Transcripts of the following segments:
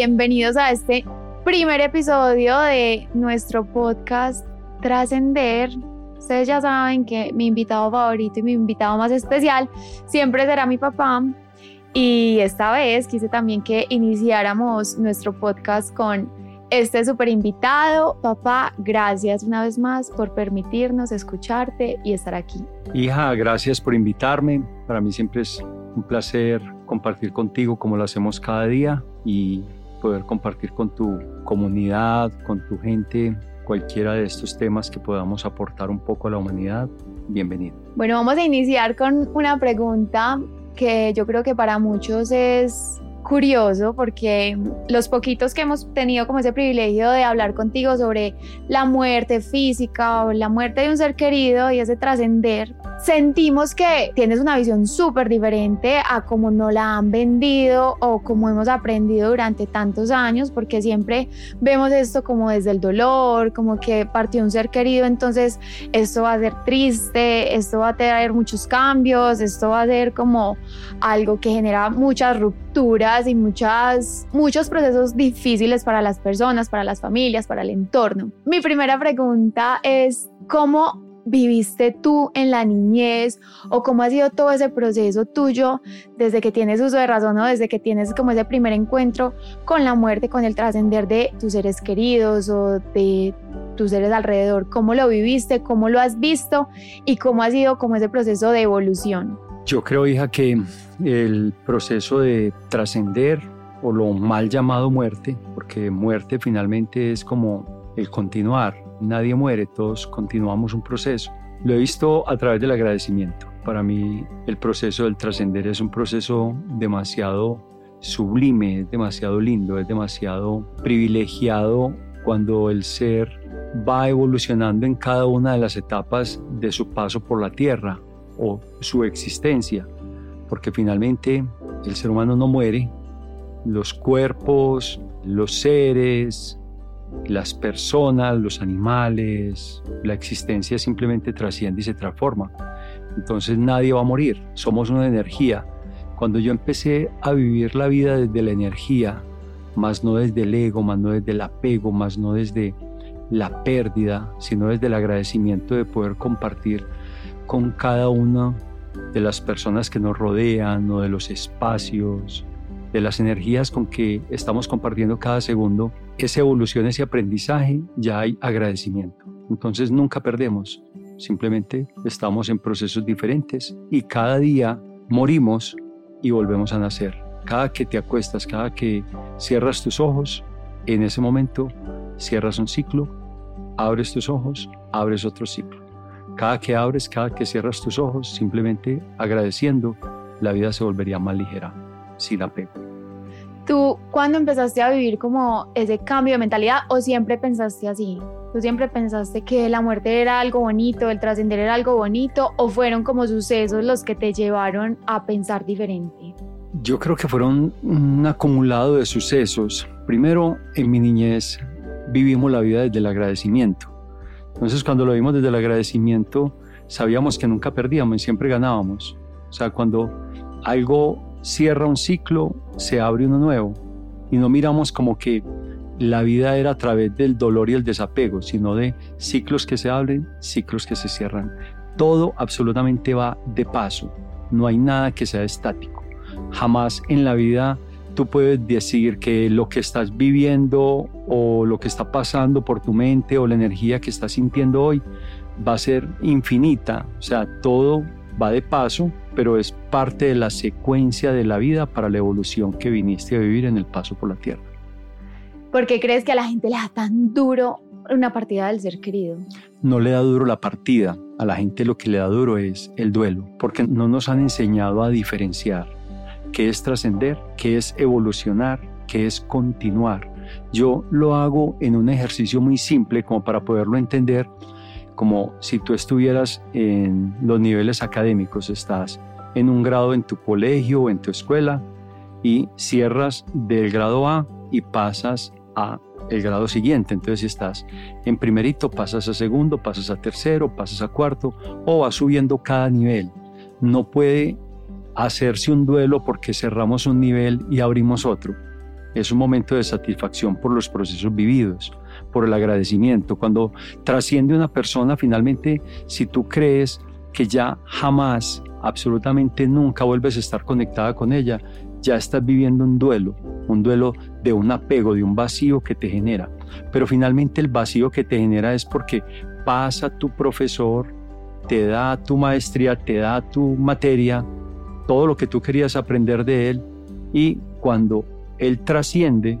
bienvenidos a este primer episodio de nuestro podcast Trascender. Ustedes ya saben que mi invitado favorito y mi invitado más especial siempre será mi papá. Y esta vez quise también que iniciáramos nuestro podcast con este súper invitado. Papá, gracias una vez más por permitirnos escucharte y estar aquí. Hija, gracias por invitarme. Para mí siempre es un placer compartir contigo como lo hacemos cada día y poder compartir con tu comunidad, con tu gente, cualquiera de estos temas que podamos aportar un poco a la humanidad. Bienvenido. Bueno, vamos a iniciar con una pregunta que yo creo que para muchos es curioso porque los poquitos que hemos tenido como ese privilegio de hablar contigo sobre la muerte física o la muerte de un ser querido y ese trascender, sentimos que tienes una visión súper diferente a como no la han vendido o como hemos aprendido durante tantos años, porque siempre vemos esto como desde el dolor, como que partió un ser querido, entonces esto va a ser triste, esto va a traer muchos cambios, esto va a ser como algo que genera muchas rupturas y muchas, muchos procesos difíciles para las personas, para las familias, para el entorno. Mi primera pregunta es, ¿cómo viviste tú en la niñez o cómo ha sido todo ese proceso tuyo desde que tienes uso de razón o desde que tienes como ese primer encuentro con la muerte, con el trascender de tus seres queridos o de tus seres alrededor, cómo lo viviste, cómo lo has visto y cómo ha sido como ese proceso de evolución. Yo creo, hija, que el proceso de trascender o lo mal llamado muerte, porque muerte finalmente es como el continuar, nadie muere, todos continuamos un proceso. Lo he visto a través del agradecimiento. Para mí el proceso del trascender es un proceso demasiado sublime, es demasiado lindo, es demasiado privilegiado cuando el ser va evolucionando en cada una de las etapas de su paso por la tierra o su existencia, porque finalmente el ser humano no muere, los cuerpos, los seres, las personas, los animales, la existencia simplemente trasciende y se transforma. Entonces nadie va a morir, somos una energía. Cuando yo empecé a vivir la vida desde la energía, más no desde el ego, más no desde el apego, más no desde la pérdida, sino desde el agradecimiento de poder compartir con cada una de las personas que nos rodean o de los espacios, de las energías con que estamos compartiendo cada segundo, esa evolución, ese aprendizaje, ya hay agradecimiento. Entonces nunca perdemos, simplemente estamos en procesos diferentes y cada día morimos y volvemos a nacer. Cada que te acuestas, cada que cierras tus ojos, en ese momento cierras un ciclo, abres tus ojos, abres otro ciclo. Cada que abres, cada que cierras tus ojos, simplemente agradeciendo, la vida se volvería más ligera sin apego. ¿Tú cuándo empezaste a vivir como ese cambio de mentalidad o siempre pensaste así? ¿Tú siempre pensaste que la muerte era algo bonito, el trascender era algo bonito o fueron como sucesos los que te llevaron a pensar diferente? Yo creo que fueron un acumulado de sucesos. Primero, en mi niñez vivimos la vida desde el agradecimiento. Entonces, cuando lo vimos desde el agradecimiento, sabíamos que nunca perdíamos y siempre ganábamos. O sea, cuando algo cierra un ciclo, se abre uno nuevo. Y no miramos como que la vida era a través del dolor y el desapego, sino de ciclos que se abren, ciclos que se cierran. Todo absolutamente va de paso. No hay nada que sea estático. Jamás en la vida tú puedes decir que lo que estás viviendo o lo que está pasando por tu mente o la energía que estás sintiendo hoy va a ser infinita. O sea, todo va de paso, pero es parte de la secuencia de la vida para la evolución que viniste a vivir en el paso por la tierra. ¿Por qué crees que a la gente le da tan duro una partida del ser querido? No le da duro la partida, a la gente lo que le da duro es el duelo, porque no nos han enseñado a diferenciar qué es trascender, qué es evolucionar, qué es continuar. Yo lo hago en un ejercicio muy simple como para poderlo entender como si tú estuvieras en los niveles académicos, estás en un grado en tu colegio o en tu escuela y cierras del grado A y pasas a el grado siguiente. Entonces, si estás en primerito, pasas a segundo, pasas a tercero, pasas a cuarto o vas subiendo cada nivel. No puede hacerse un duelo porque cerramos un nivel y abrimos otro. es un momento de satisfacción por los procesos vividos, por el agradecimiento. Cuando trasciende una persona, finalmente, si tú crees que ya jamás, absolutamente nunca vuelves a estar conectada con ella, ya estás viviendo un duelo, un duelo de un apego, de un vacío que te genera. Pero finalmente el vacío que te genera es porque pasa tu profesor, te da tu maestría, te da tu materia, todo lo que tú querías aprender de él y cuando él trasciende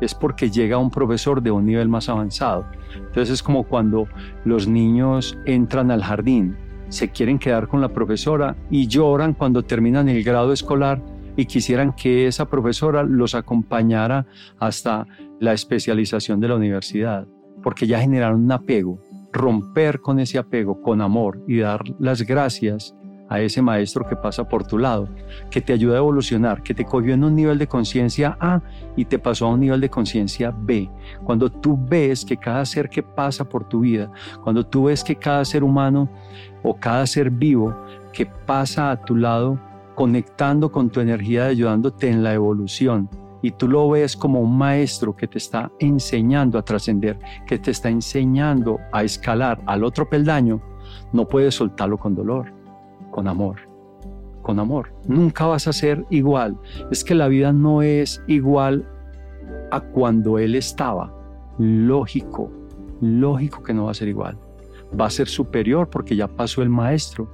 es porque llega un profesor de un nivel más avanzado. Entonces es como cuando los niños entran al jardín, se quieren quedar con la profesora y lloran cuando terminan el grado escolar y quisieran que esa profesora los acompañara hasta la especialización de la universidad, porque ya generaron un apego. Romper con ese apego, con amor y dar las gracias a ese maestro que pasa por tu lado, que te ayuda a evolucionar, que te cogió en un nivel de conciencia A y te pasó a un nivel de conciencia B. Cuando tú ves que cada ser que pasa por tu vida, cuando tú ves que cada ser humano o cada ser vivo que pasa a tu lado, conectando con tu energía, ayudándote en la evolución, y tú lo ves como un maestro que te está enseñando a trascender, que te está enseñando a escalar al otro peldaño, no puedes soltarlo con dolor con amor, con amor. Nunca vas a ser igual. Es que la vida no es igual a cuando Él estaba. Lógico, lógico que no va a ser igual. Va a ser superior porque ya pasó el maestro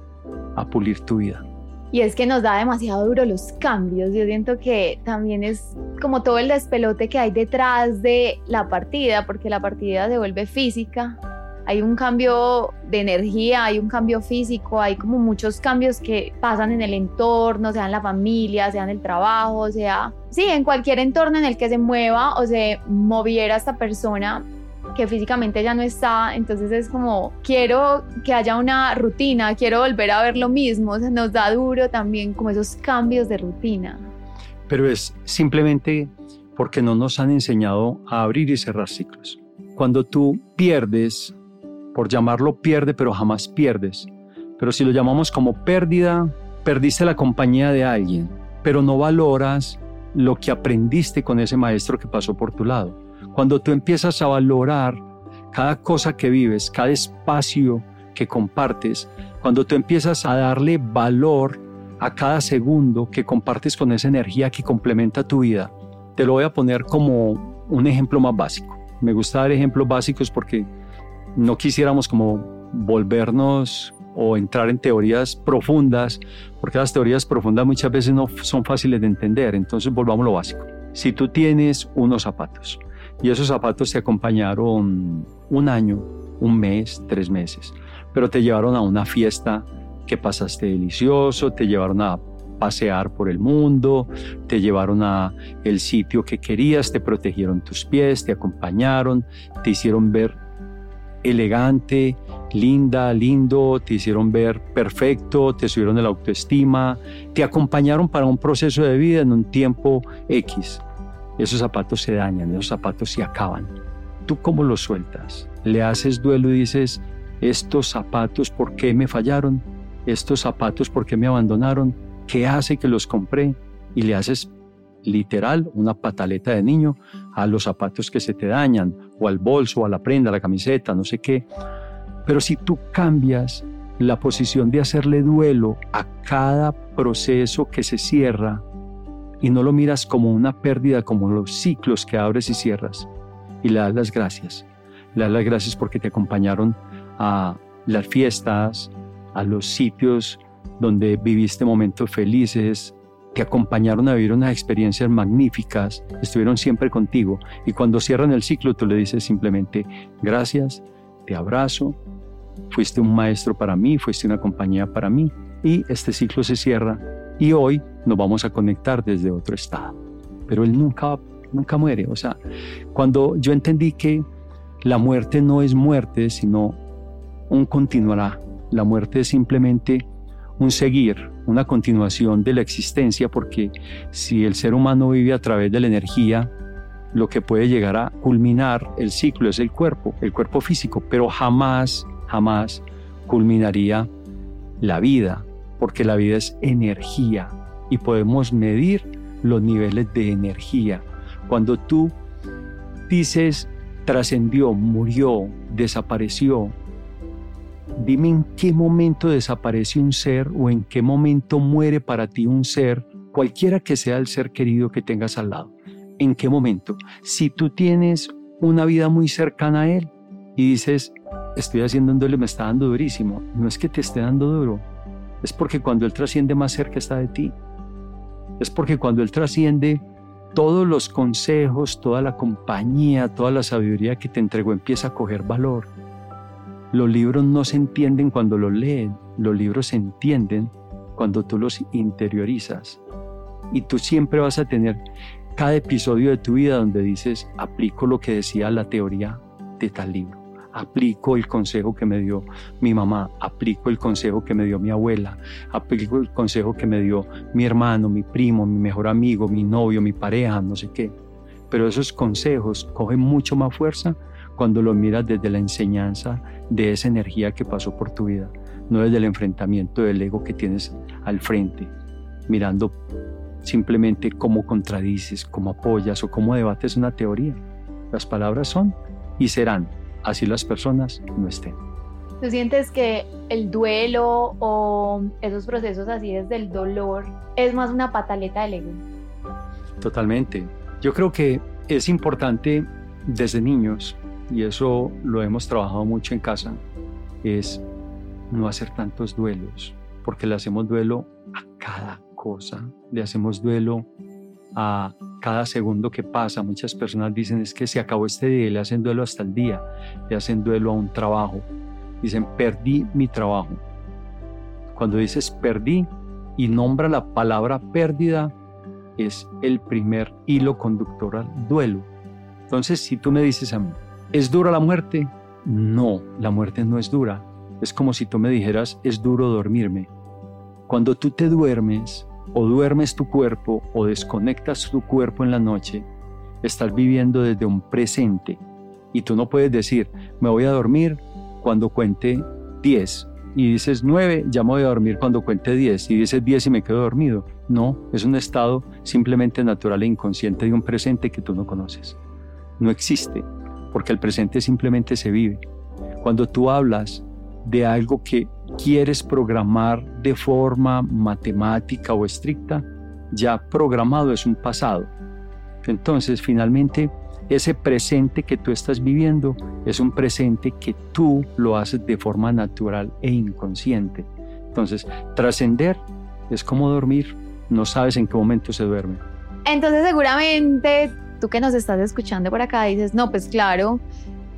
a pulir tu vida. Y es que nos da demasiado duro los cambios. Yo siento que también es como todo el despelote que hay detrás de la partida, porque la partida se vuelve física, hay un cambio de energía, hay un cambio físico, hay como muchos cambios que pasan en el entorno, sea en la familia, sea en el trabajo, sea, sí, en cualquier entorno en el que se mueva o se moviera esta persona que físicamente ya no está, entonces es como, quiero que haya una rutina, quiero volver a ver lo mismo, se nos da duro también como esos cambios de rutina. Pero es simplemente porque no nos han enseñado a abrir y cerrar ciclos. Cuando tú pierdes por llamarlo pierde, pero jamás pierdes. Pero si lo llamamos como pérdida, perdiste la compañía de alguien, pero no valoras lo que aprendiste con ese maestro que pasó por tu lado. Cuando tú empiezas a valorar cada cosa que vives, cada espacio que compartes, cuando tú empiezas a darle valor a cada segundo que compartes con esa energía que complementa tu vida, te lo voy a poner como un ejemplo más básico. Me gusta dar ejemplos básicos porque no quisiéramos como volvernos o entrar en teorías profundas, porque las teorías profundas muchas veces no son fáciles de entender. Entonces volvamos a lo básico. Si tú tienes unos zapatos y esos zapatos te acompañaron un año, un mes, tres meses, pero te llevaron a una fiesta que pasaste delicioso, te llevaron a pasear por el mundo, te llevaron a el sitio que querías, te protegieron tus pies, te acompañaron, te hicieron ver elegante, linda, lindo, te hicieron ver perfecto, te subieron la autoestima, te acompañaron para un proceso de vida en un tiempo X. Esos zapatos se dañan, esos zapatos se acaban. ¿Tú cómo los sueltas? ¿Le haces duelo y dices, estos zapatos, ¿por qué me fallaron? ¿Estos zapatos, ¿por qué me abandonaron? ¿Qué hace que los compré? Y le haces literal, una pataleta de niño, a los zapatos que se te dañan, o al bolso, a la prenda, a la camiseta, no sé qué. Pero si tú cambias la posición de hacerle duelo a cada proceso que se cierra y no lo miras como una pérdida, como los ciclos que abres y cierras, y le das las gracias. Le das las gracias porque te acompañaron a las fiestas, a los sitios donde viviste momentos felices, te acompañaron a vivir unas experiencias magníficas, estuvieron siempre contigo y cuando cierran el ciclo tú le dices simplemente gracias, te abrazo, fuiste un maestro para mí, fuiste una compañía para mí y este ciclo se cierra y hoy nos vamos a conectar desde otro estado. Pero él nunca, nunca muere. O sea, cuando yo entendí que la muerte no es muerte, sino un continuará. La muerte es simplemente un seguir, una continuación de la existencia, porque si el ser humano vive a través de la energía, lo que puede llegar a culminar el ciclo es el cuerpo, el cuerpo físico, pero jamás, jamás culminaría la vida, porque la vida es energía y podemos medir los niveles de energía. Cuando tú dices trascendió, murió, desapareció, dime en qué momento desaparece un ser o en qué momento muere para ti un ser, cualquiera que sea el ser querido que tengas al lado. ¿En qué momento? Si tú tienes una vida muy cercana a él y dices, estoy haciendo un duelo me está dando durísimo, no es que te esté dando duro, es porque cuando él trasciende más cerca está de ti. Es porque cuando él trasciende, todos los consejos, toda la compañía, toda la sabiduría que te entregó empieza a coger valor. Los libros no se entienden cuando los leen, los libros se entienden cuando tú los interiorizas. Y tú siempre vas a tener cada episodio de tu vida donde dices, aplico lo que decía la teoría de tal libro, aplico el consejo que me dio mi mamá, aplico el consejo que me dio mi abuela, aplico el consejo que me dio mi hermano, mi primo, mi mejor amigo, mi novio, mi pareja, no sé qué. Pero esos consejos cogen mucho más fuerza cuando lo miras desde la enseñanza de esa energía que pasó por tu vida, no desde el enfrentamiento del ego que tienes al frente, mirando simplemente cómo contradices, cómo apoyas o cómo debates una teoría. Las palabras son y serán, así las personas no estén. ¿Tú sientes que el duelo o esos procesos así desde el dolor es más una pataleta del ego? Totalmente. Yo creo que es importante desde niños y eso lo hemos trabajado mucho en casa, es no hacer tantos duelos, porque le hacemos duelo a cada cosa, le hacemos duelo a cada segundo que pasa. Muchas personas dicen es que se acabó este día le hacen duelo hasta el día, le hacen duelo a un trabajo. Dicen, perdí mi trabajo. Cuando dices perdí y nombra la palabra pérdida, es el primer hilo conductor al duelo. Entonces, si tú me dices a mí, ¿Es dura la muerte? No, la muerte no es dura. Es como si tú me dijeras, es duro dormirme. Cuando tú te duermes, o duermes tu cuerpo, o desconectas tu cuerpo en la noche, estás viviendo desde un presente. Y tú no puedes decir, me voy a dormir cuando cuente 10. Y dices 9, ya me voy a dormir cuando cuente 10. Y dices 10 y me quedo dormido. No, es un estado simplemente natural e inconsciente de un presente que tú no conoces. No existe porque el presente simplemente se vive. Cuando tú hablas de algo que quieres programar de forma matemática o estricta, ya programado es un pasado. Entonces, finalmente, ese presente que tú estás viviendo es un presente que tú lo haces de forma natural e inconsciente. Entonces, trascender es como dormir, no sabes en qué momento se duerme. Entonces, seguramente tú que nos estás escuchando por acá dices, no, pues claro,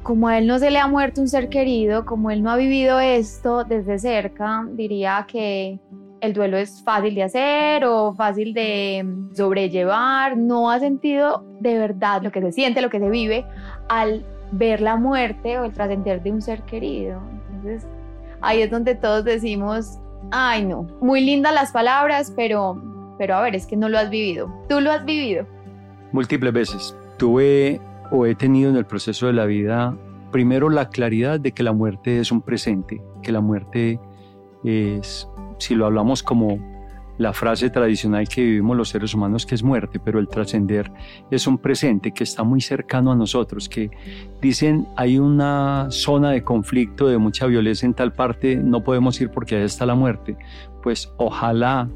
como a él no se le ha muerto un ser querido, como él no ha vivido esto desde cerca, diría que el duelo es fácil de hacer o fácil de sobrellevar, no ha sentido de verdad lo que se siente, lo que se vive al ver la muerte o el trascender de un ser querido. Entonces, ahí es donde todos decimos, ay no, muy lindas las palabras, pero, pero a ver, es que no lo has vivido. Tú lo has vivido múltiples veces. Tuve o he tenido en el proceso de la vida primero la claridad de que la muerte es un presente, que la muerte es, si lo hablamos como la frase tradicional que vivimos los seres humanos, que es muerte, pero el trascender es un presente que está muy cercano a nosotros, que dicen hay una zona de conflicto, de mucha violencia en tal parte, no podemos ir porque ahí está la muerte. Pues ojalá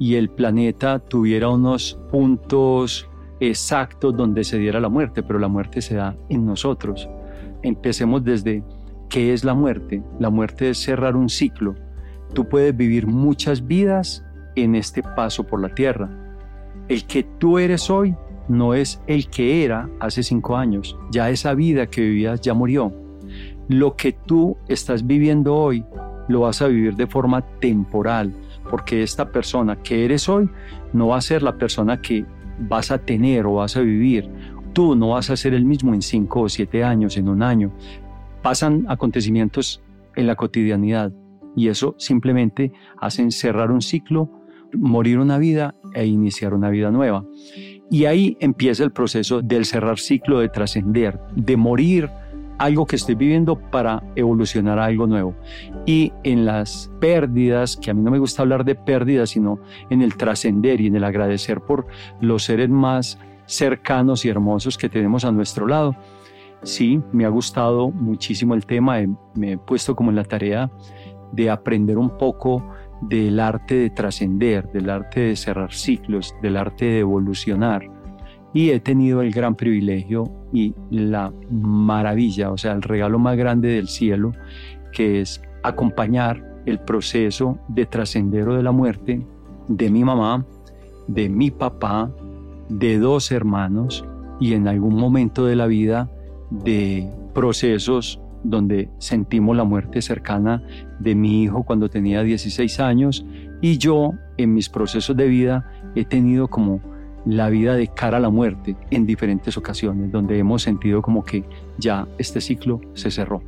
y el planeta tuviera unos puntos exacto donde se diera la muerte, pero la muerte se da en nosotros. Empecemos desde qué es la muerte. La muerte es cerrar un ciclo. Tú puedes vivir muchas vidas en este paso por la tierra. El que tú eres hoy no es el que era hace cinco años. Ya esa vida que vivías ya murió. Lo que tú estás viviendo hoy lo vas a vivir de forma temporal, porque esta persona que eres hoy no va a ser la persona que vas a tener o vas a vivir. Tú no vas a ser el mismo en cinco o siete años, en un año. Pasan acontecimientos en la cotidianidad y eso simplemente hace cerrar un ciclo, morir una vida e iniciar una vida nueva. Y ahí empieza el proceso del cerrar ciclo, de trascender, de morir algo que estoy viviendo para evolucionar a algo nuevo. Y en las pérdidas, que a mí no me gusta hablar de pérdidas, sino en el trascender y en el agradecer por los seres más cercanos y hermosos que tenemos a nuestro lado. Sí, me ha gustado muchísimo el tema, me he puesto como en la tarea de aprender un poco del arte de trascender, del arte de cerrar ciclos, del arte de evolucionar. Y he tenido el gran privilegio y la maravilla, o sea, el regalo más grande del cielo, que es acompañar el proceso de trascender de la muerte de mi mamá, de mi papá, de dos hermanos y en algún momento de la vida de procesos donde sentimos la muerte cercana de mi hijo cuando tenía 16 años. Y yo en mis procesos de vida he tenido como la vida de cara a la muerte en diferentes ocasiones donde hemos sentido como que ya este ciclo se cerró.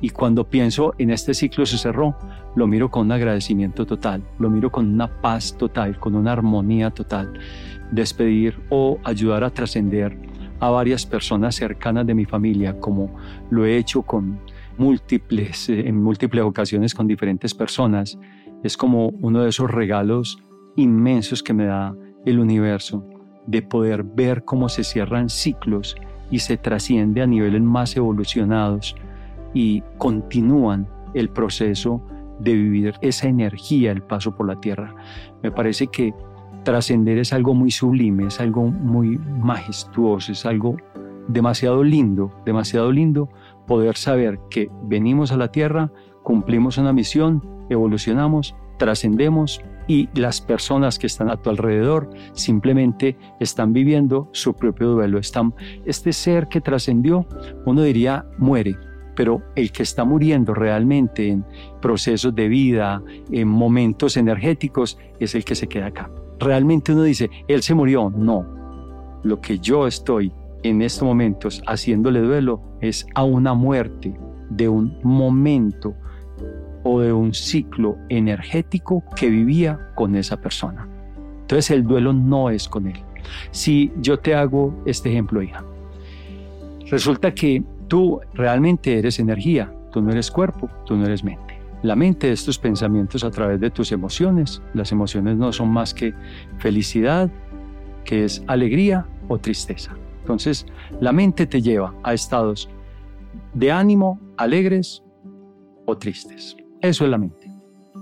Y cuando pienso en este ciclo se cerró, lo miro con un agradecimiento total, lo miro con una paz total, con una armonía total. Despedir o ayudar a trascender a varias personas cercanas de mi familia, como lo he hecho con múltiples, eh, en múltiples ocasiones con diferentes personas. Es como uno de esos regalos inmensos que me da el universo, de poder ver cómo se cierran ciclos y se trasciende a niveles más evolucionados y continúan el proceso de vivir esa energía, el paso por la tierra. Me parece que trascender es algo muy sublime, es algo muy majestuoso, es algo demasiado lindo, demasiado lindo poder saber que venimos a la tierra, cumplimos una misión, evolucionamos, trascendemos y las personas que están a tu alrededor simplemente están viviendo su propio duelo. Están, este ser que trascendió, uno diría, muere, pero el que está muriendo realmente en procesos de vida, en momentos energéticos, es el que se queda acá. Realmente uno dice, él se murió. No, lo que yo estoy en estos momentos haciéndole duelo es a una muerte de un momento o de un ciclo energético que vivía con esa persona. Entonces el duelo no es con él. Si yo te hago este ejemplo, hija, resulta que Tú realmente eres energía, tú no eres cuerpo, tú no eres mente. La mente es tus pensamientos a través de tus emociones. Las emociones no son más que felicidad, que es alegría o tristeza. Entonces, la mente te lleva a estados de ánimo alegres o tristes. Eso es la mente.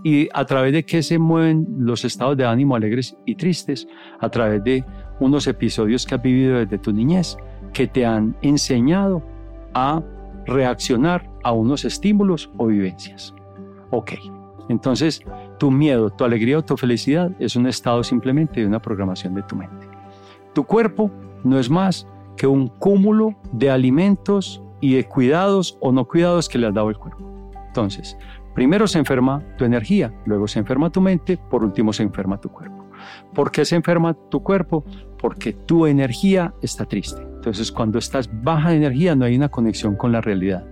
¿Y a través de qué se mueven los estados de ánimo alegres y tristes? A través de unos episodios que has vivido desde tu niñez, que te han enseñado a reaccionar a unos estímulos o vivencias. Ok, entonces tu miedo, tu alegría o tu felicidad es un estado simplemente de una programación de tu mente. Tu cuerpo no es más que un cúmulo de alimentos y de cuidados o no cuidados que le has dado el cuerpo. Entonces, primero se enferma tu energía, luego se enferma tu mente, por último se enferma tu cuerpo. ¿Por qué se enferma tu cuerpo? Porque tu energía está triste. Entonces, cuando estás baja de energía, no hay una conexión con la realidad,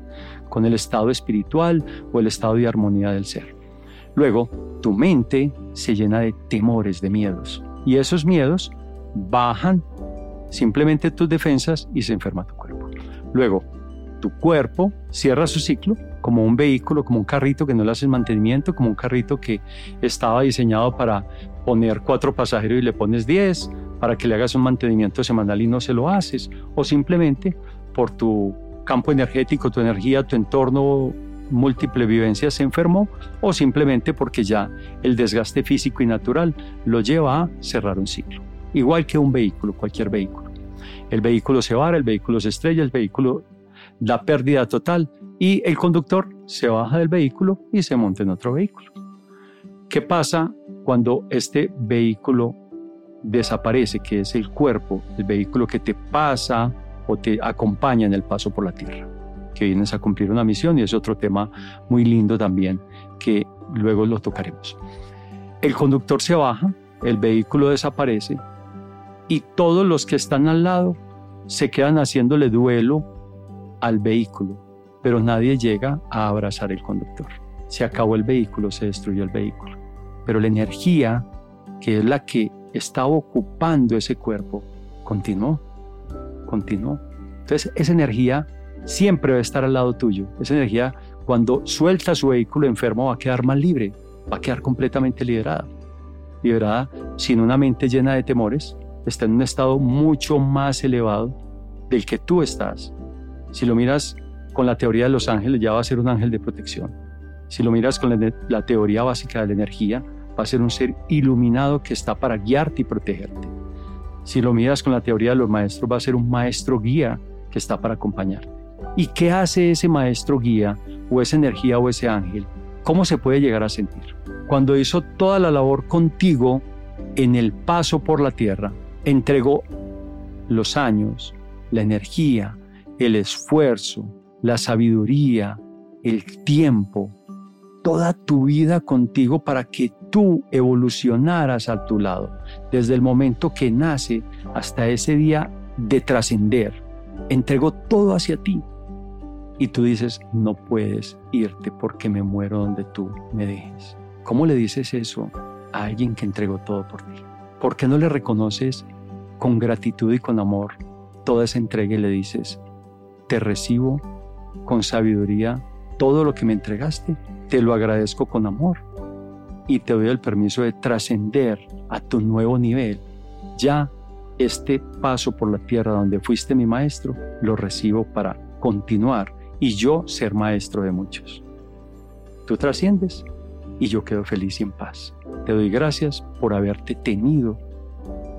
con el estado espiritual o el estado de armonía del ser. Luego, tu mente se llena de temores, de miedos. Y esos miedos bajan simplemente tus defensas y se enferma tu cuerpo. Luego, tu cuerpo cierra su ciclo como un vehículo, como un carrito que no le haces mantenimiento, como un carrito que estaba diseñado para poner cuatro pasajeros y le pones diez, para que le hagas un mantenimiento semanal y no se lo haces, o simplemente por tu campo energético, tu energía, tu entorno múltiple vivencia se enfermó o simplemente porque ya el desgaste físico y natural lo lleva a cerrar un ciclo. Igual que un vehículo, cualquier vehículo. El vehículo se vara, el vehículo se estrella, el vehículo da pérdida total y el conductor se baja del vehículo y se monta en otro vehículo. ¿Qué pasa cuando este vehículo desaparece, que es el cuerpo, el vehículo que te pasa o te acompaña en el paso por la tierra, que vienes a cumplir una misión y es otro tema muy lindo también que luego lo tocaremos. El conductor se baja, el vehículo desaparece y todos los que están al lado se quedan haciéndole duelo al vehículo, pero nadie llega a abrazar el conductor. Se acabó el vehículo, se destruyó el vehículo, pero la energía, que es la que estaba ocupando ese cuerpo, continuó, continuó. Entonces esa energía siempre va a estar al lado tuyo. Esa energía cuando suelta su vehículo enfermo va a quedar más libre, va a quedar completamente liberada. Liberada sin una mente llena de temores, está en un estado mucho más elevado del que tú estás. Si lo miras con la teoría de los ángeles, ya va a ser un ángel de protección. Si lo miras con la, teoría básica de la energía, va a ser un ser iluminado que está para guiarte y protegerte. Si lo miras con la teoría de los maestros, va a ser un maestro guía que está para acompañarte. ¿Y qué hace ese maestro guía o esa energía o ese ángel? ¿Cómo se puede llegar a sentir? Cuando hizo toda la labor contigo en el paso por la tierra, entregó los años, la energía, el esfuerzo, la sabiduría, el tiempo, toda tu vida contigo para que tú evolucionaras a tu lado, desde el momento que nace hasta ese día de trascender. Entregó todo hacia ti. Y tú dices, no puedes irte porque me muero donde tú me dejes. ¿Cómo le dices eso a alguien que entregó todo por ti? ¿Por qué no le reconoces con gratitud y con amor toda esa entrega y le dices, te recibo con sabiduría todo lo que me entregaste, te lo agradezco con amor y te doy el permiso de trascender a tu nuevo nivel. Ya este paso por la tierra donde fuiste mi maestro, lo recibo para continuar y yo ser maestro de muchos. Tú trasciendes y yo quedo feliz y en paz. Te doy gracias por haberte tenido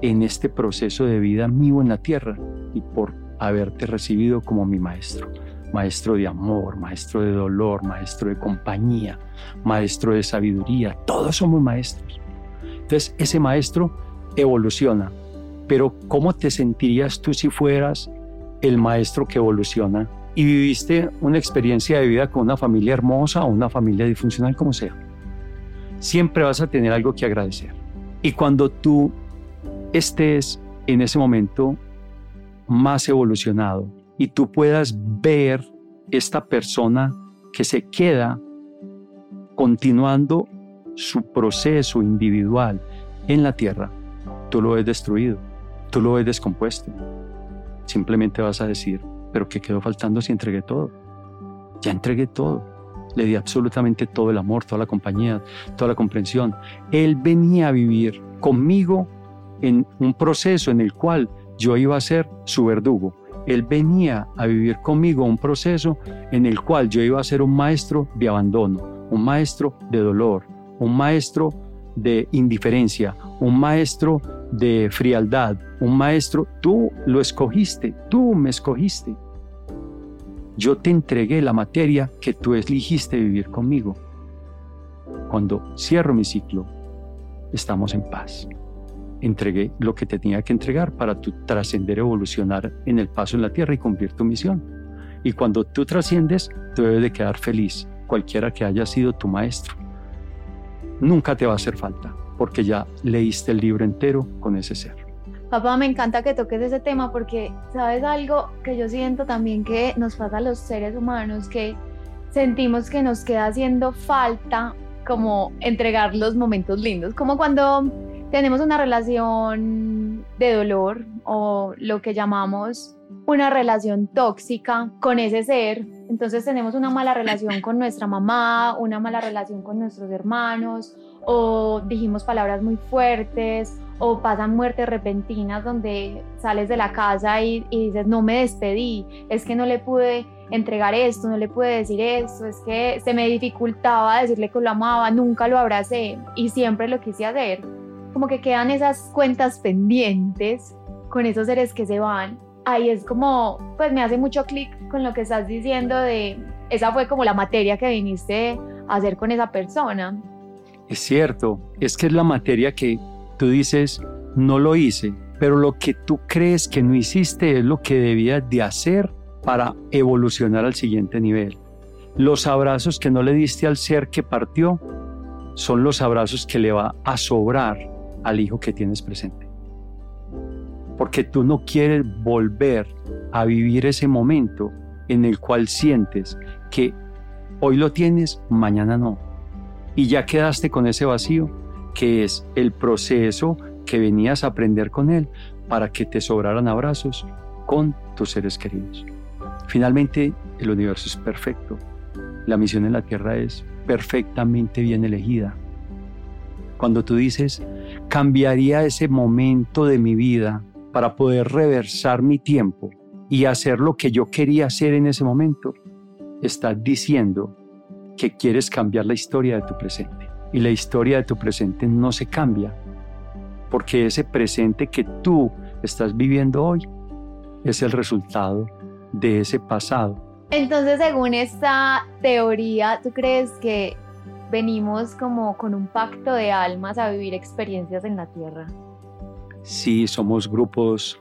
en este proceso de vida mío en la tierra y por haberte recibido como mi maestro. Maestro de amor, maestro de dolor, maestro de compañía, maestro de sabiduría. Todos somos maestros. Entonces ese maestro evoluciona. Pero ¿cómo te sentirías tú si fueras el maestro que evoluciona y viviste una experiencia de vida con una familia hermosa o una familia disfuncional como sea? Siempre vas a tener algo que agradecer. Y cuando tú estés en ese momento más evolucionado y tú puedas ver esta persona que se queda continuando su proceso individual en la tierra, tú lo ves destruido, tú lo ves descompuesto. Simplemente vas a decir, pero ¿qué quedó faltando si entregué todo? Ya entregué todo. Le di absolutamente todo el amor, toda la compañía, toda la comprensión. Él venía a vivir conmigo en un proceso en el cual yo iba a ser su verdugo. Él venía a vivir conmigo un proceso en el cual yo iba a ser un maestro de abandono, un maestro de dolor, un maestro de indiferencia, un maestro de frialdad, un maestro, tú lo escogiste, tú me escogiste. Yo te entregué la materia que tú elegiste vivir conmigo. Cuando cierro mi ciclo, estamos en paz entregué lo que te tenía que entregar para tu trascender, evolucionar en el paso en la tierra y cumplir tu misión. Y cuando tú trasciendes, tú debes de quedar feliz, cualquiera que haya sido tu maestro. Nunca te va a hacer falta, porque ya leíste el libro entero con ese ser. Papá, me encanta que toques ese tema porque, ¿sabes algo que yo siento también que nos pasa a los seres humanos? Que sentimos que nos queda haciendo falta como entregar los momentos lindos, como cuando tenemos una relación de dolor o lo que llamamos una relación tóxica con ese ser. Entonces tenemos una mala relación con nuestra mamá, una mala relación con nuestros hermanos, o dijimos palabras muy fuertes, o pasan muertes repentinas donde sales de la casa y, y dices, no me despedí, es que no le pude entregar esto, no le pude decir esto, es que se me dificultaba decirle que lo amaba, nunca lo abracé y siempre lo quise hacer como que quedan esas cuentas pendientes con esos seres que se van. Ahí es como, pues me hace mucho clic con lo que estás diciendo de, esa fue como la materia que viniste a hacer con esa persona. Es cierto, es que es la materia que tú dices, no lo hice, pero lo que tú crees que no hiciste es lo que debías de hacer para evolucionar al siguiente nivel. Los abrazos que no le diste al ser que partió son los abrazos que le va a sobrar al hijo que tienes presente. Porque tú no quieres volver a vivir ese momento en el cual sientes que hoy lo tienes, mañana no. Y ya quedaste con ese vacío, que es el proceso que venías a aprender con él para que te sobraran abrazos con tus seres queridos. Finalmente, el universo es perfecto. La misión en la Tierra es perfectamente bien elegida. Cuando tú dices, cambiaría ese momento de mi vida para poder reversar mi tiempo y hacer lo que yo quería hacer en ese momento, estás diciendo que quieres cambiar la historia de tu presente. Y la historia de tu presente no se cambia, porque ese presente que tú estás viviendo hoy es el resultado de ese pasado. Entonces, según esta teoría, ¿tú crees que venimos como con un pacto de almas a vivir experiencias en la Tierra? Sí, somos grupos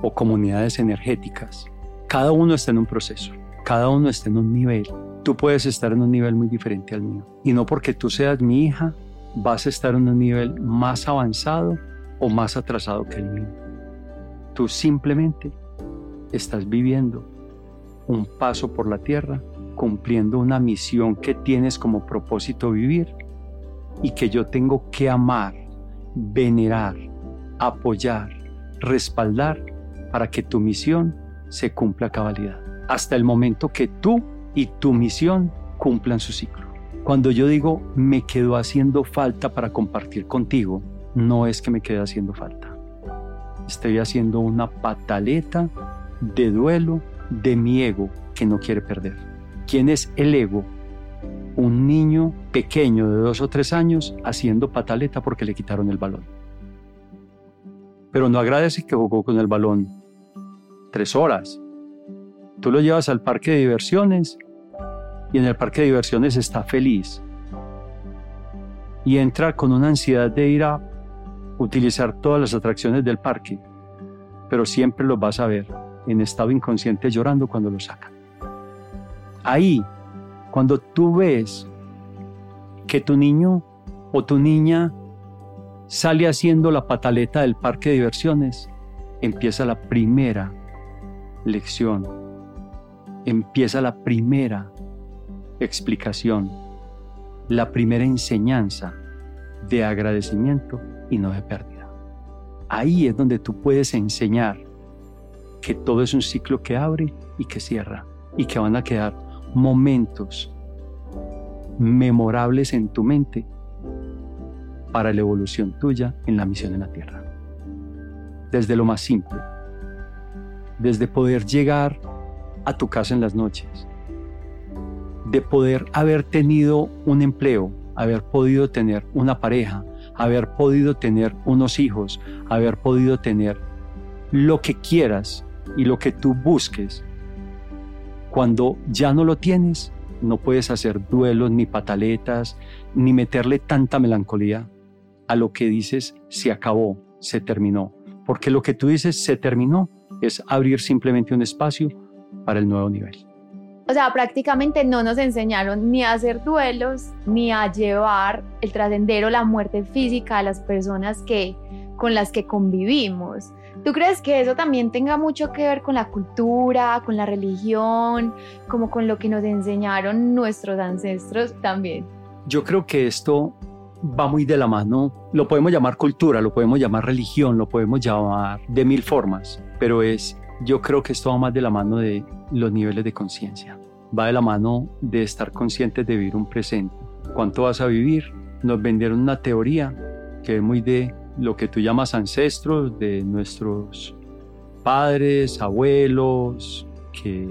o comunidades energéticas. Cada uno está en un proceso, cada uno está en un nivel. Tú puedes estar en un nivel muy diferente al mío. Y no porque tú seas mi hija, vas a estar en un nivel más avanzado o más atrasado que el mío. Tú simplemente estás viviendo un paso por la tierra, cumpliendo una misión que tienes como propósito vivir y que yo tengo que amar, venerar, apoyar, respaldar para que tu misión se cumpla a cabalidad. Hasta el momento que tú y tu misión cumplan su ciclo. Cuando yo digo me quedo haciendo falta para compartir contigo, no es que me quede haciendo falta. Estoy haciendo una pataleta de duelo de mi ego que no quiere perder. ¿Quién es el ego? Un niño pequeño de dos o tres años haciendo pataleta porque le quitaron el balón. Pero no agradece que jugó con el balón tres horas. Tú lo llevas al parque de diversiones y en el parque de diversiones está feliz. Y entra con una ansiedad de ir a utilizar todas las atracciones del parque, pero siempre lo vas a ver en estado inconsciente llorando cuando lo sacan. Ahí, cuando tú ves que tu niño o tu niña sale haciendo la pataleta del parque de diversiones, empieza la primera lección, empieza la primera explicación, la primera enseñanza de agradecimiento y no de pérdida. Ahí es donde tú puedes enseñar que todo es un ciclo que abre y que cierra y que van a quedar momentos memorables en tu mente para la evolución tuya en la misión en la Tierra. Desde lo más simple, desde poder llegar a tu casa en las noches, de poder haber tenido un empleo, haber podido tener una pareja, haber podido tener unos hijos, haber podido tener lo que quieras y lo que tú busques, cuando ya no lo tienes, no puedes hacer duelos ni pataletas, ni meterle tanta melancolía a lo que dices se acabó, se terminó. Porque lo que tú dices se terminó es abrir simplemente un espacio para el nuevo nivel. O sea, prácticamente no nos enseñaron ni a hacer duelos, ni a llevar el trascendero, la muerte física a las personas que, con las que convivimos. ¿Tú crees que eso también tenga mucho que ver con la cultura, con la religión, como con lo que nos enseñaron nuestros ancestros también? Yo creo que esto va muy de la mano, lo podemos llamar cultura, lo podemos llamar religión, lo podemos llamar de mil formas, pero es, yo creo que esto va más de la mano de los niveles de conciencia, va de la mano de estar conscientes de vivir un presente. ¿Cuánto vas a vivir? Nos vendieron una teoría que es muy de lo que tú llamas ancestros, de nuestros padres, abuelos, que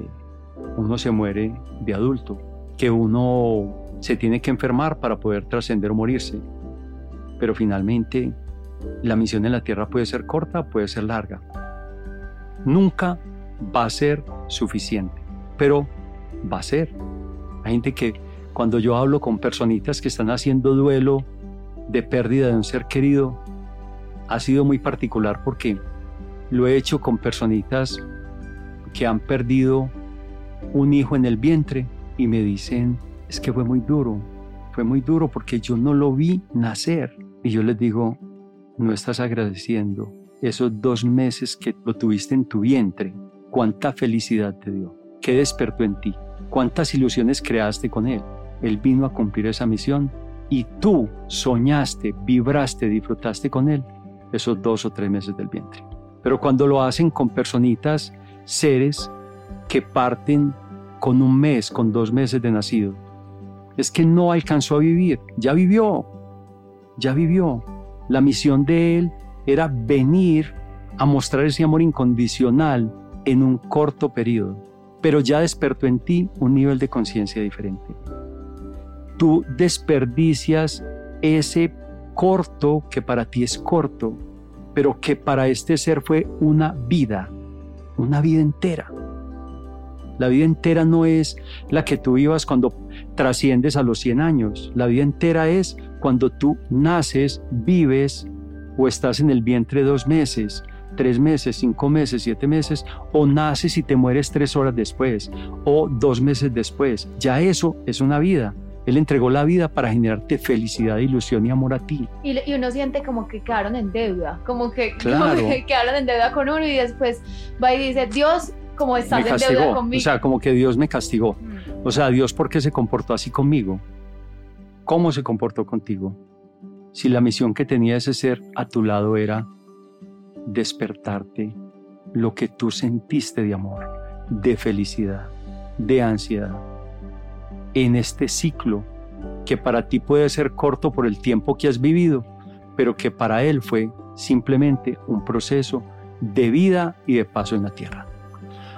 uno se muere de adulto, que uno se tiene que enfermar para poder trascender o morirse. Pero finalmente la misión en la Tierra puede ser corta, puede ser larga. Nunca va a ser suficiente, pero va a ser. Hay gente que cuando yo hablo con personitas que están haciendo duelo de pérdida de un ser querido, ha sido muy particular porque lo he hecho con personitas que han perdido un hijo en el vientre y me dicen, es que fue muy duro, fue muy duro porque yo no lo vi nacer. Y yo les digo, no estás agradeciendo esos dos meses que lo tuviste en tu vientre, cuánta felicidad te dio, qué despertó en ti, cuántas ilusiones creaste con él. Él vino a cumplir esa misión y tú soñaste, vibraste, disfrutaste con él esos dos o tres meses del vientre. Pero cuando lo hacen con personitas, seres que parten con un mes, con dos meses de nacido, es que no alcanzó a vivir, ya vivió, ya vivió. La misión de Él era venir a mostrar ese amor incondicional en un corto periodo, pero ya despertó en ti un nivel de conciencia diferente. Tú desperdicias ese corto que para ti es corto, pero que para este ser fue una vida, una vida entera. La vida entera no es la que tú vivas cuando trasciendes a los 100 años. La vida entera es cuando tú naces, vives o estás en el vientre dos meses, tres meses, cinco meses, siete meses, o naces y te mueres tres horas después, o dos meses después. Ya eso es una vida. Él entregó la vida para generarte felicidad, ilusión y amor a ti. Y, uno siente como que quedaron en deuda, como que, quedaron en deuda con uno y después va y dice, Dios, como estás en deuda conmigo. O sea, como que Dios me castigó. Mm. O sea, Dios, ¿por qué se comportó así conmigo? ¿Cómo se comportó contigo? Si la misión que tenía ese ser a tu lado era despertarte lo que tú sentiste de amor, de felicidad, de ansiedad, en este ciclo que para ti puede ser corto por el tiempo que has vivido, pero que para él fue simplemente un proceso de vida y de paso en la tierra.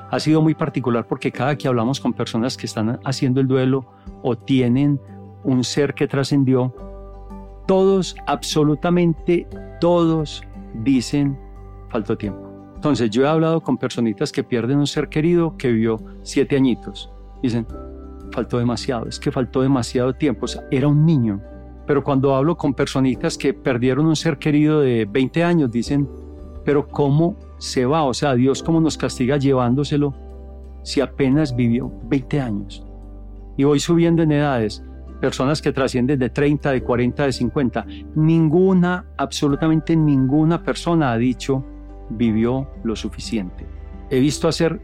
Ha sido muy particular porque cada que hablamos con personas que están haciendo el duelo o tienen un ser que trascendió, todos, absolutamente todos dicen, faltó tiempo. Entonces yo he hablado con personitas que pierden un ser querido que vivió siete añitos. Dicen, faltó demasiado, es que faltó demasiado tiempo, o sea, era un niño. Pero cuando hablo con personitas que perdieron un ser querido de 20 años, dicen, pero ¿cómo se va? O sea, Dios cómo nos castiga llevándoselo si apenas vivió 20 años. Y voy subiendo en edades, personas que trascienden de 30, de 40, de 50. Ninguna, absolutamente ninguna persona ha dicho vivió lo suficiente. He visto hacer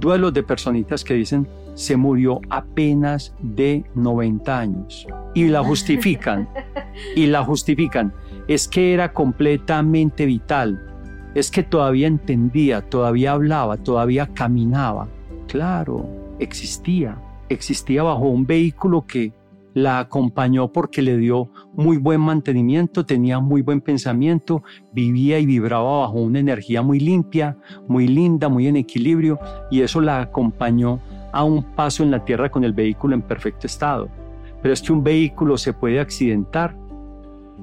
duelos de personitas que dicen se murió apenas de 90 años. Y la justifican. y la justifican. Es que era completamente vital. Es que todavía entendía, todavía hablaba, todavía caminaba. Claro, existía. Existía bajo un vehículo que la acompañó porque le dio muy buen mantenimiento, tenía muy buen pensamiento, vivía y vibraba bajo una energía muy limpia, muy linda, muy en equilibrio y eso la acompañó a un paso en la tierra con el vehículo en perfecto estado. Pero es que un vehículo se puede accidentar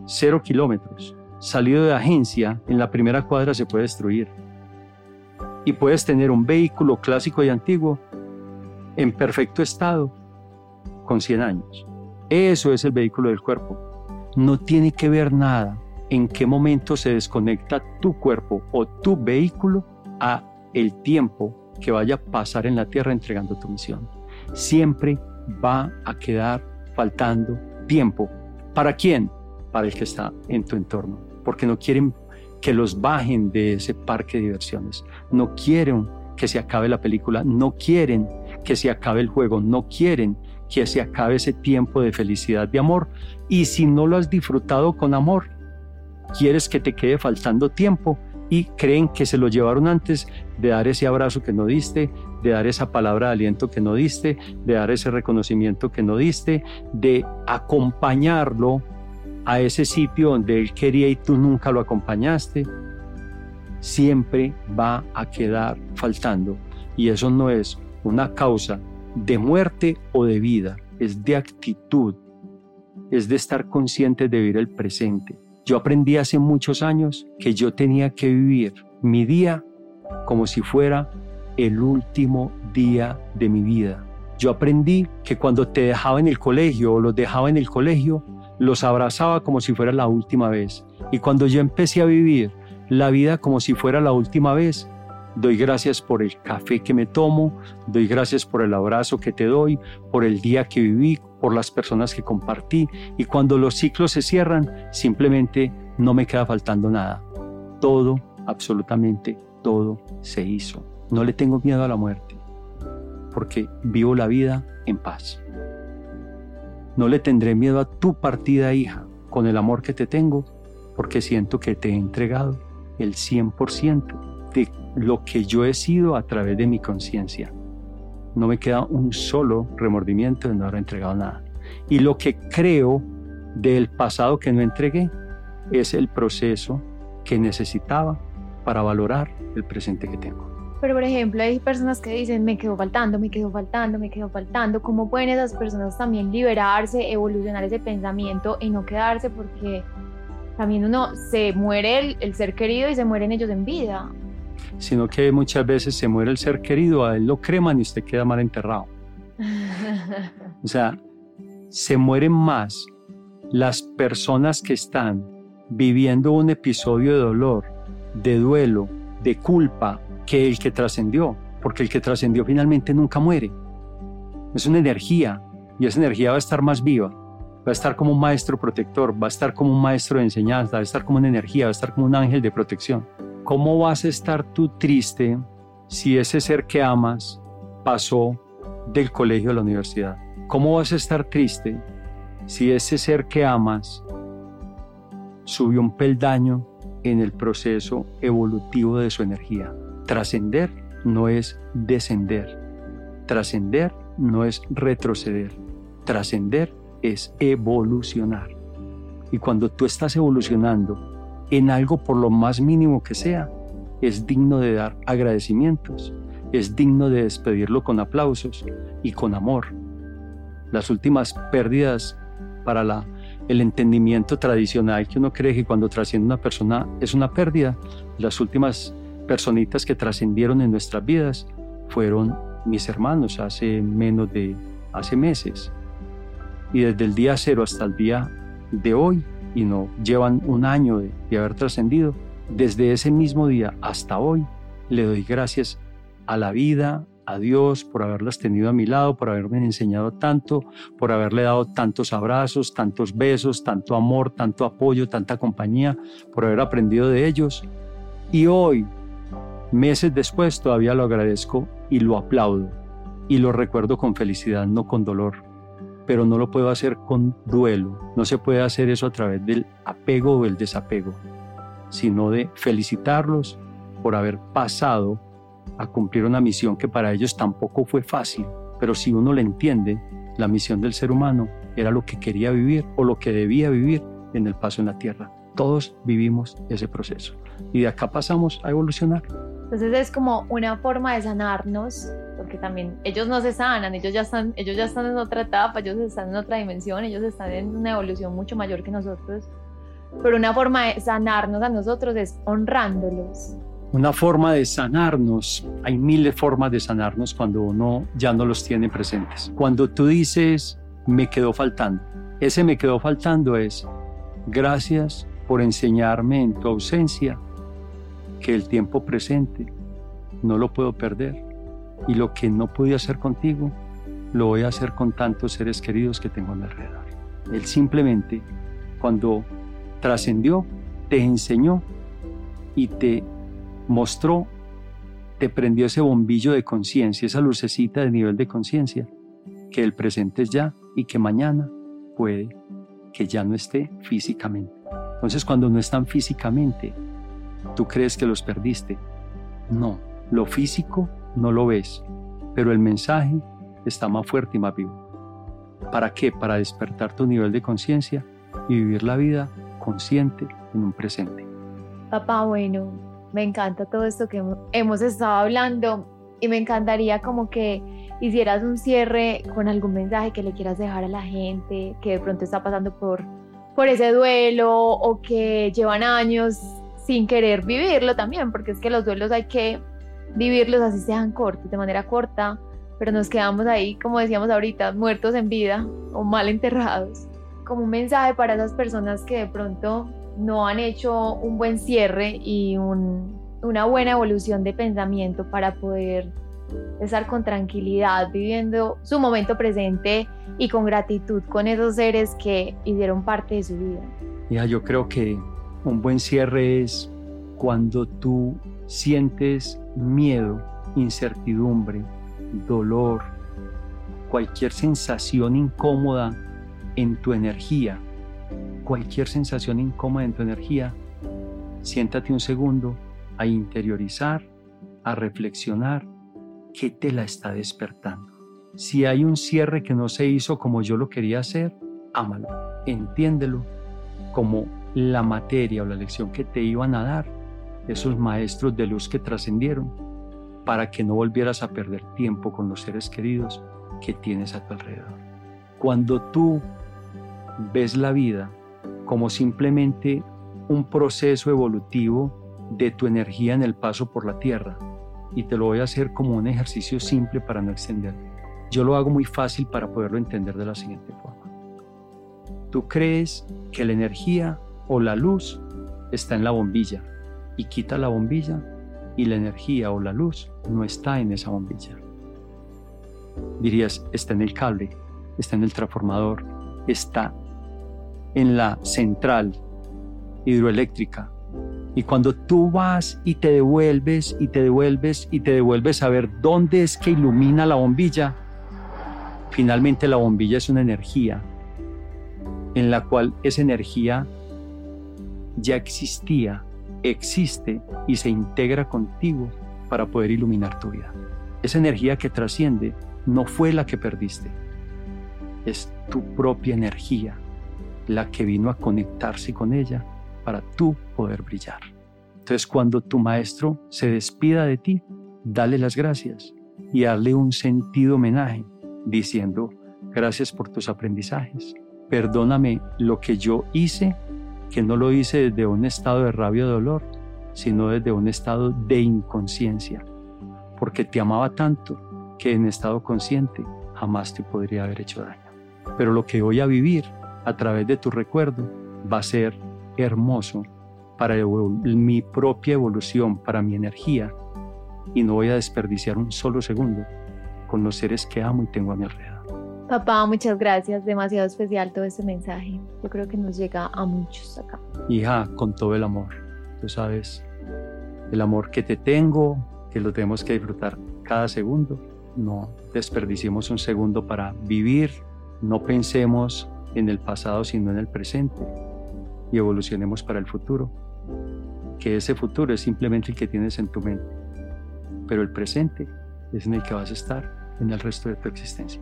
cero kilómetros. Salido de agencia, en la primera cuadra se puede destruir. Y puedes tener un vehículo clásico y antiguo en perfecto estado con 100 años. Eso es el vehículo del cuerpo. No tiene que ver nada en qué momento se desconecta tu cuerpo o tu vehículo a el tiempo que vaya a pasar en la tierra entregando tu misión. Siempre va a quedar faltando tiempo. ¿Para quién? Para el que está en tu entorno. Porque no quieren que los bajen de ese parque de diversiones. No quieren que se acabe la película. No quieren que se acabe el juego. No quieren que se acabe ese tiempo de felicidad, de amor. Y si no lo has disfrutado con amor, quieres que te quede faltando tiempo, y creen que se lo llevaron antes de dar ese abrazo que no diste, de dar esa palabra de aliento que no diste, de dar ese reconocimiento que no diste, de acompañarlo a ese sitio donde él quería y tú nunca lo acompañaste, siempre va a quedar faltando. Y eso no es una causa de muerte o de vida, es de actitud, es de estar consciente de vivir el presente. Yo aprendí hace muchos años que yo tenía que vivir mi día como si fuera el último día de mi vida. Yo aprendí que cuando te dejaba en el colegio o los dejaba en el colegio, los abrazaba como si fuera la última vez. Y cuando yo empecé a vivir la vida como si fuera la última vez, doy gracias por el café que me tomo, doy gracias por el abrazo que te doy, por el día que viví, por las personas que compartí y cuando los ciclos se cierran, simplemente no me queda faltando nada. Todo, absolutamente todo se hizo. No le tengo miedo a la muerte, porque vivo la vida en paz. No le tendré miedo a tu partida, hija, con el amor que te tengo, porque siento que te he entregado el 100% de lo que yo he sido a través de mi conciencia no me queda un solo remordimiento de no haber entregado nada. Y lo que creo del pasado que no entregué, es el proceso que necesitaba para valorar el presente que tengo. Pero por ejemplo, hay personas que dicen, me quedo faltando, me quedo faltando, me quedo faltando. ¿Cómo pueden esas personas también liberarse, evolucionar ese pensamiento y no quedarse porque también uno se muere el, el ser querido y se mueren ellos en vida? Sino que muchas veces se muere el ser querido, a él lo creman y usted queda mal enterrado. o sea, se mueren más las personas que están viviendo un episodio de dolor, de duelo, de culpa, que el que trascendió, porque el que trascendió finalmente nunca muere. Es una energía y esa energía va a estar más viva, va a estar como un maestro protector, va a estar como un maestro de enseñanza, va a estar como una energía, va a estar como un ángel de protección. ¿Cómo vas a estar tú triste si ese ser que amas pasó del colegio a la universidad? ¿Cómo vas a estar triste si ese ser que amas subió un peldaño en el proceso evolutivo de su energía? Trascender no es descender. Trascender no es retroceder. Trascender es evolucionar. Y cuando tú estás evolucionando en algo por lo más mínimo que sea, es digno de dar agradecimientos, es digno de despedirlo con aplausos y con amor. Las últimas pérdidas para la, el entendimiento tradicional que uno cree que cuando trasciende una persona es una pérdida, las últimas personitas que trascendieron en nuestras vidas fueron mis hermanos hace menos de, hace meses. Y desde el día cero hasta el día de hoy, y no llevan un año de, haber trascendido, desde ese mismo día hasta hoy, le doy gracias a la vida, a Dios por haberlas tenido a mi lado, por haberme enseñado tanto, por haberle dado tantos abrazos, tantos besos, tanto amor, tanto apoyo, tanta compañía, por haber aprendido de ellos. Y hoy, Meses después todavía lo agradezco y lo aplaudo y lo recuerdo con felicidad, no con dolor. Pero no lo puedo hacer con duelo. No se puede hacer eso a través del apego o el desapego, sino de felicitarlos por haber pasado a cumplir una misión que para ellos tampoco fue fácil. Pero si uno le entiende, la misión del ser humano era lo que quería vivir o lo que debía vivir en el paso en la tierra. Todos vivimos ese proceso y de acá pasamos a evolucionar. Entonces es como una forma de sanarnos, porque también ellos no se sanan, ellos ya están, ellos ya están en otra etapa, ellos están en otra dimensión, ellos están en una evolución mucho mayor que nosotros. Pero una forma de sanarnos a nosotros es honrándolos. Una forma de sanarnos, hay miles de formas de sanarnos cuando uno ya no los tiene presentes. Cuando tú dices, me quedó faltando, ese me quedó faltando es, gracias por enseñarme en tu ausencia que el tiempo presente no lo puedo perder y lo que no pude hacer contigo, lo voy a hacer con tantos seres queridos que tengo a mi alrededor. Él simplemente, cuando trascendió, te enseñó y te mostró, te prendió ese bombillo de conciencia, esa lucecita de nivel de conciencia, que el presente es ya y que mañana puede que ya no esté físicamente. Entonces cuando no están físicamente, Tú crees que los perdiste. No, lo físico no lo ves, pero el mensaje está más fuerte y más vivo. ¿Para qué? Para despertar tu nivel de conciencia y vivir la vida consciente en un presente. Papá, bueno, me encanta todo esto que hemos estado hablando y me encantaría como que hicieras un cierre con algún mensaje que le quieras dejar a la gente que de pronto está pasando por, por ese duelo o que llevan años sin querer vivirlo también, porque es que los duelos hay que vivirlos así sean cortos, de manera corta, pero nos quedamos ahí, como decíamos ahorita, muertos en vida o mal enterrados. Como un mensaje para esas personas que de pronto no han hecho un buen cierre y una buena evolución de pensamiento para poder estar con tranquilidad, viviendo su momento presente y con gratitud con esos seres que hicieron parte de su vida. Ya, yo creo que un buen cierre es cuando tú sientes miedo, incertidumbre, dolor, cualquier sensación incómoda en tu energía, cualquier sensación incómoda en tu energía, siéntate un segundo a interiorizar, a reflexionar qué te la está despertando. Si hay un cierre que no se hizo como yo lo quería hacer, ámalo, entiéndelo como la materia o la lección que te iban a dar esos maestros de luz que trascendieron para que no volvieras a perder tiempo con los seres queridos que tienes a tu alrededor. Cuando tú ves la vida como simplemente un proceso evolutivo de tu energía en el paso por la tierra, y te lo voy a hacer como un ejercicio simple para no extender. Yo lo hago muy fácil para poderlo entender de la siguiente forma. Tú crees que la energía o la luz está en la bombilla y quita la bombilla y la energía o la luz no está en esa bombilla. Dirías, está en el cable, está en el transformador, está en la central hidroeléctrica. Y cuando tú vas y te devuelves y te devuelves y te devuelves a ver dónde es que ilumina la bombilla, finalmente la bombilla es una energía en la cual esa energía ya existía, existe y se integra contigo para poder iluminar tu vida. Esa energía que trasciende no fue la que perdiste, es tu propia energía la que vino a conectarse con ella para tú poder brillar. Entonces cuando tu maestro se despida de ti, dale las gracias y darle un sentido homenaje diciendo, gracias por tus aprendizajes, perdóname lo que yo hice, que no lo hice desde un estado de rabia o dolor, sino desde un estado de inconsciencia, porque te amaba tanto que en estado consciente jamás te podría haber hecho daño. Pero lo que voy a vivir a través de tu recuerdo va a ser hermoso para mi propia evolución, para mi energía, y no voy a desperdiciar un solo segundo con los seres que amo y tengo a mi alrededor. Papá, muchas gracias. Demasiado especial todo este mensaje. Yo creo que nos llega a muchos acá. Hija, con todo el amor. Tú sabes, el amor que te tengo, que lo tenemos que disfrutar cada segundo. No desperdiciemos un segundo para vivir. No pensemos en el pasado, sino en el presente. Y evolucionemos para el futuro. Que ese futuro es simplemente el que tienes en tu mente. Pero el presente es en el que vas a estar en el resto de tu existencia.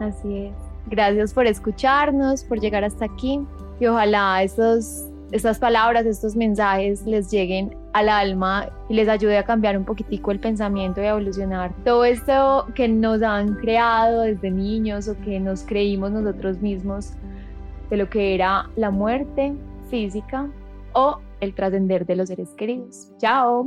Así es. Gracias por escucharnos, por llegar hasta aquí y ojalá estos, estas palabras, estos mensajes les lleguen al alma y les ayude a cambiar un poquitico el pensamiento y a evolucionar todo esto que nos han creado desde niños o que nos creímos nosotros mismos de lo que era la muerte física o el trascender de los seres queridos. Chao.